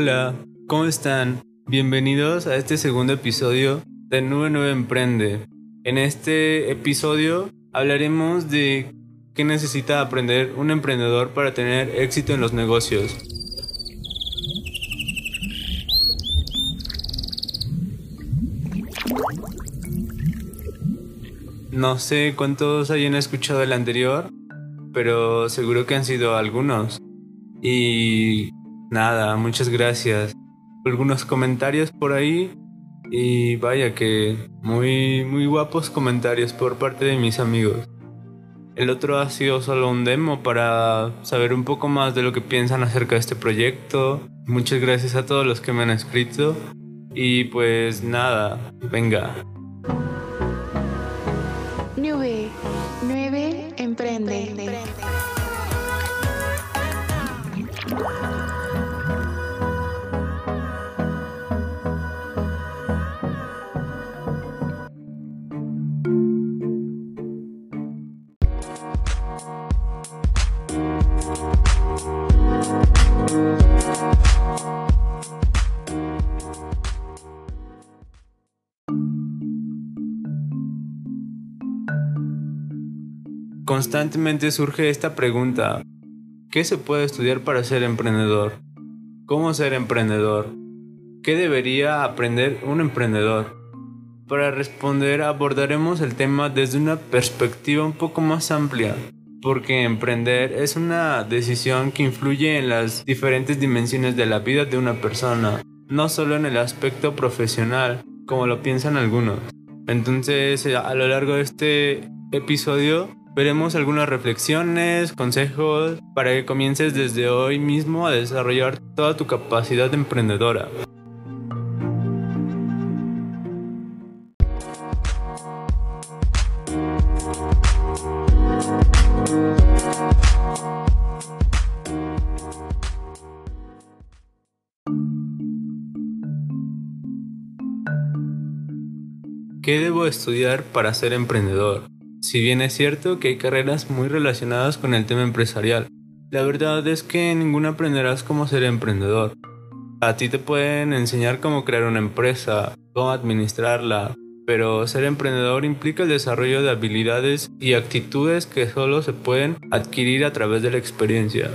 Hola, ¿cómo están? Bienvenidos a este segundo episodio de Nube 9 Emprende. En este episodio hablaremos de qué necesita aprender un emprendedor para tener éxito en los negocios. No sé cuántos hayan escuchado el anterior, pero seguro que han sido algunos. Y nada, muchas gracias. Algunos comentarios por ahí y vaya que muy muy guapos comentarios por parte de mis amigos. El otro ha sido solo un demo para saber un poco más de lo que piensan acerca de este proyecto. Muchas gracias a todos los que me han escrito. Y pues nada, venga, Constantemente surge esta pregunta, ¿qué se puede estudiar para ser emprendedor? ¿Cómo ser emprendedor? ¿Qué debería aprender un emprendedor? Para responder abordaremos el tema desde una perspectiva un poco más amplia, porque emprender es una decisión que influye en las diferentes dimensiones de la vida de una persona, no solo en el aspecto profesional, como lo piensan algunos. Entonces, a lo largo de este episodio veremos algunas reflexiones, consejos para que comiences desde hoy mismo a desarrollar toda tu capacidad emprendedora. ¿Qué debo estudiar para ser emprendedor? Si bien es cierto que hay carreras muy relacionadas con el tema empresarial, la verdad es que ninguno aprenderás cómo ser emprendedor. A ti te pueden enseñar cómo crear una empresa, cómo administrarla, pero ser emprendedor implica el desarrollo de habilidades y actitudes que solo se pueden adquirir a través de la experiencia.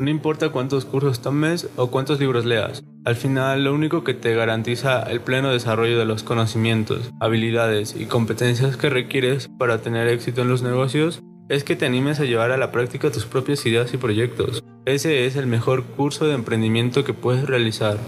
No importa cuántos cursos tomes o cuántos libros leas, al final lo único que te garantiza el pleno desarrollo de los conocimientos, habilidades y competencias que requieres para tener éxito en los negocios es que te animes a llevar a la práctica tus propias ideas y proyectos. Ese es el mejor curso de emprendimiento que puedes realizar.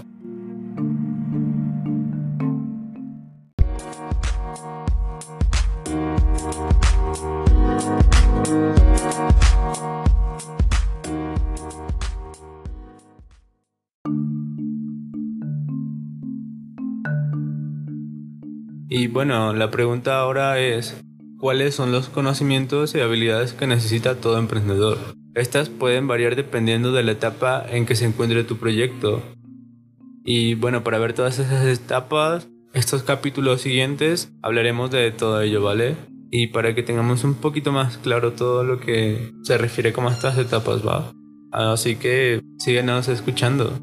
Y bueno, la pregunta ahora es, ¿cuáles son los conocimientos y habilidades que necesita todo emprendedor? Estas pueden variar dependiendo de la etapa en que se encuentre tu proyecto. Y bueno, para ver todas esas etapas, estos capítulos siguientes hablaremos de todo ello, ¿vale? Y para que tengamos un poquito más claro todo lo que se refiere como a estas etapas, ¿va? Así que síguenos escuchando.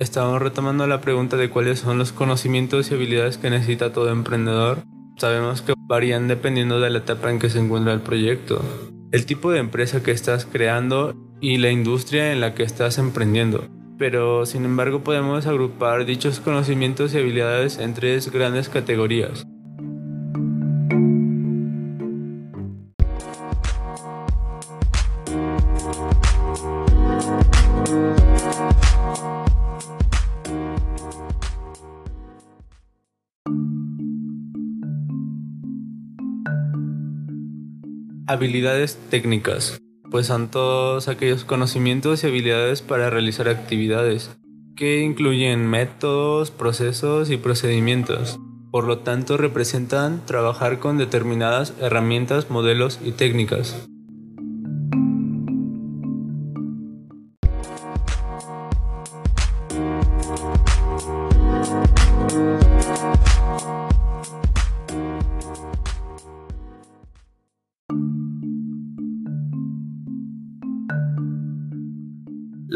Estamos retomando la pregunta de cuáles son los conocimientos y habilidades que necesita todo emprendedor. Sabemos que varían dependiendo de la etapa en que se encuentra el proyecto, el tipo de empresa que estás creando y la industria en la que estás emprendiendo. Pero sin embargo podemos agrupar dichos conocimientos y habilidades en tres grandes categorías. Habilidades técnicas, pues son todos aquellos conocimientos y habilidades para realizar actividades, que incluyen métodos, procesos y procedimientos. Por lo tanto, representan trabajar con determinadas herramientas, modelos y técnicas.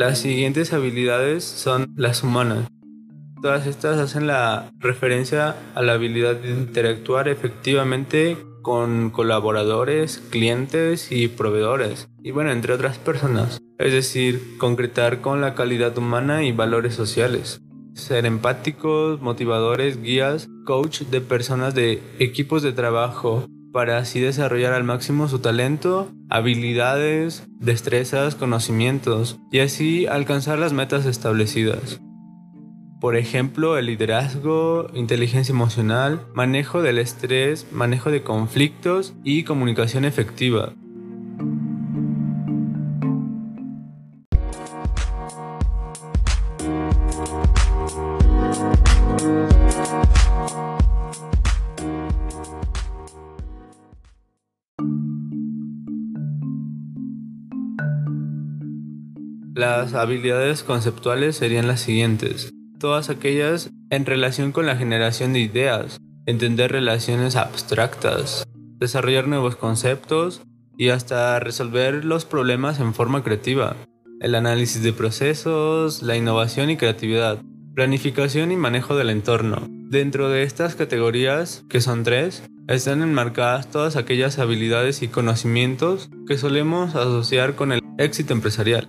Las siguientes habilidades son las humanas. Todas estas hacen la referencia a la habilidad de interactuar efectivamente con colaboradores, clientes y proveedores, y bueno, entre otras personas. Es decir, concretar con la calidad humana y valores sociales. Ser empáticos, motivadores, guías, coach de personas de equipos de trabajo, para así desarrollar al máximo su talento, habilidades, destrezas, conocimientos y así alcanzar las metas establecidas. Por ejemplo, el liderazgo, inteligencia emocional, manejo del estrés, manejo de conflictos y comunicación efectiva. Las habilidades conceptuales serían las siguientes. Todas aquellas en relación con la generación de ideas, entender relaciones abstractas, desarrollar nuevos conceptos y hasta resolver los problemas en forma creativa. El análisis de procesos, la innovación y creatividad, planificación y manejo del entorno. Dentro de estas categorías, que son tres, están enmarcadas todas aquellas habilidades y conocimientos que solemos asociar con el éxito empresarial.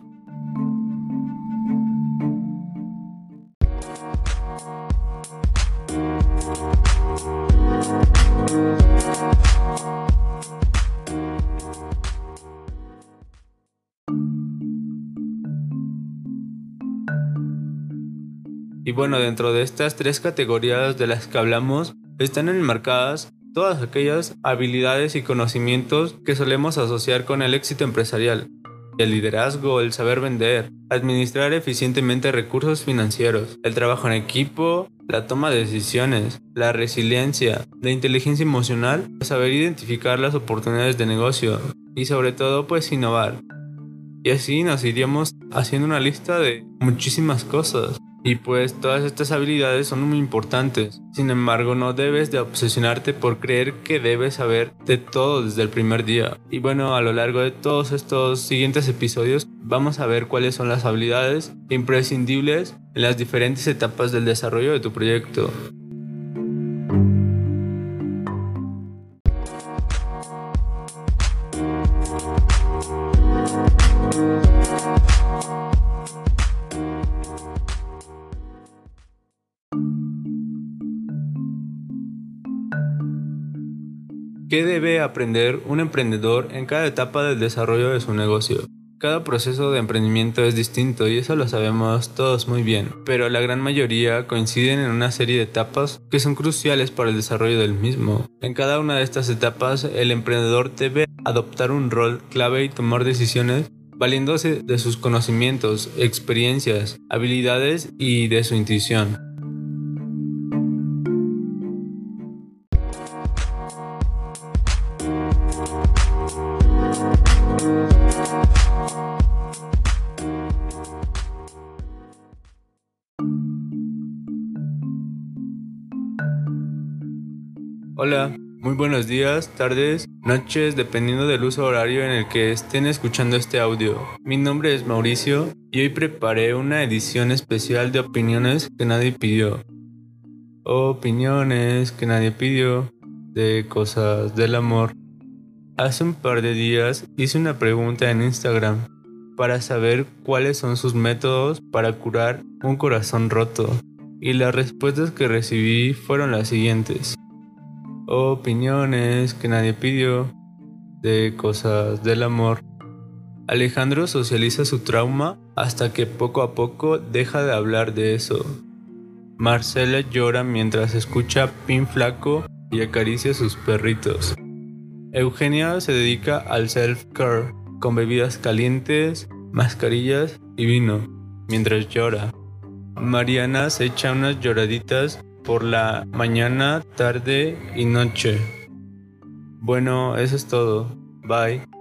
Y bueno, dentro de estas tres categorías de las que hablamos, están enmarcadas todas aquellas habilidades y conocimientos que solemos asociar con el éxito empresarial. El liderazgo, el saber vender, administrar eficientemente recursos financieros, el trabajo en equipo, la toma de decisiones, la resiliencia, la inteligencia emocional, saber identificar las oportunidades de negocio y sobre todo pues innovar. Y así nos iríamos haciendo una lista de muchísimas cosas. Y pues todas estas habilidades son muy importantes. Sin embargo, no debes de obsesionarte por creer que debes saber de todo desde el primer día. Y bueno, a lo largo de todos estos siguientes episodios vamos a ver cuáles son las habilidades imprescindibles en las diferentes etapas del desarrollo de tu proyecto. ¿Qué debe aprender un emprendedor en cada etapa del desarrollo de su negocio? Cada proceso de emprendimiento es distinto y eso lo sabemos todos muy bien, pero la gran mayoría coinciden en una serie de etapas que son cruciales para el desarrollo del mismo. En cada una de estas etapas, el emprendedor debe adoptar un rol clave y tomar decisiones valiéndose de sus conocimientos, experiencias, habilidades y de su intuición. Hola, muy buenos días, tardes, noches, dependiendo del uso horario en el que estén escuchando este audio. Mi nombre es Mauricio y hoy preparé una edición especial de opiniones que nadie pidió. Opiniones que nadie pidió de cosas del amor. Hace un par de días hice una pregunta en Instagram para saber cuáles son sus métodos para curar un corazón roto y las respuestas que recibí fueron las siguientes opiniones que nadie pidió, de cosas del amor. Alejandro socializa su trauma hasta que poco a poco deja de hablar de eso. Marcela llora mientras escucha Pin Flaco y acaricia sus perritos. Eugenia se dedica al self-care con bebidas calientes, mascarillas y vino, mientras llora. Mariana se echa unas lloraditas por la mañana, tarde y noche. Bueno, eso es todo. Bye.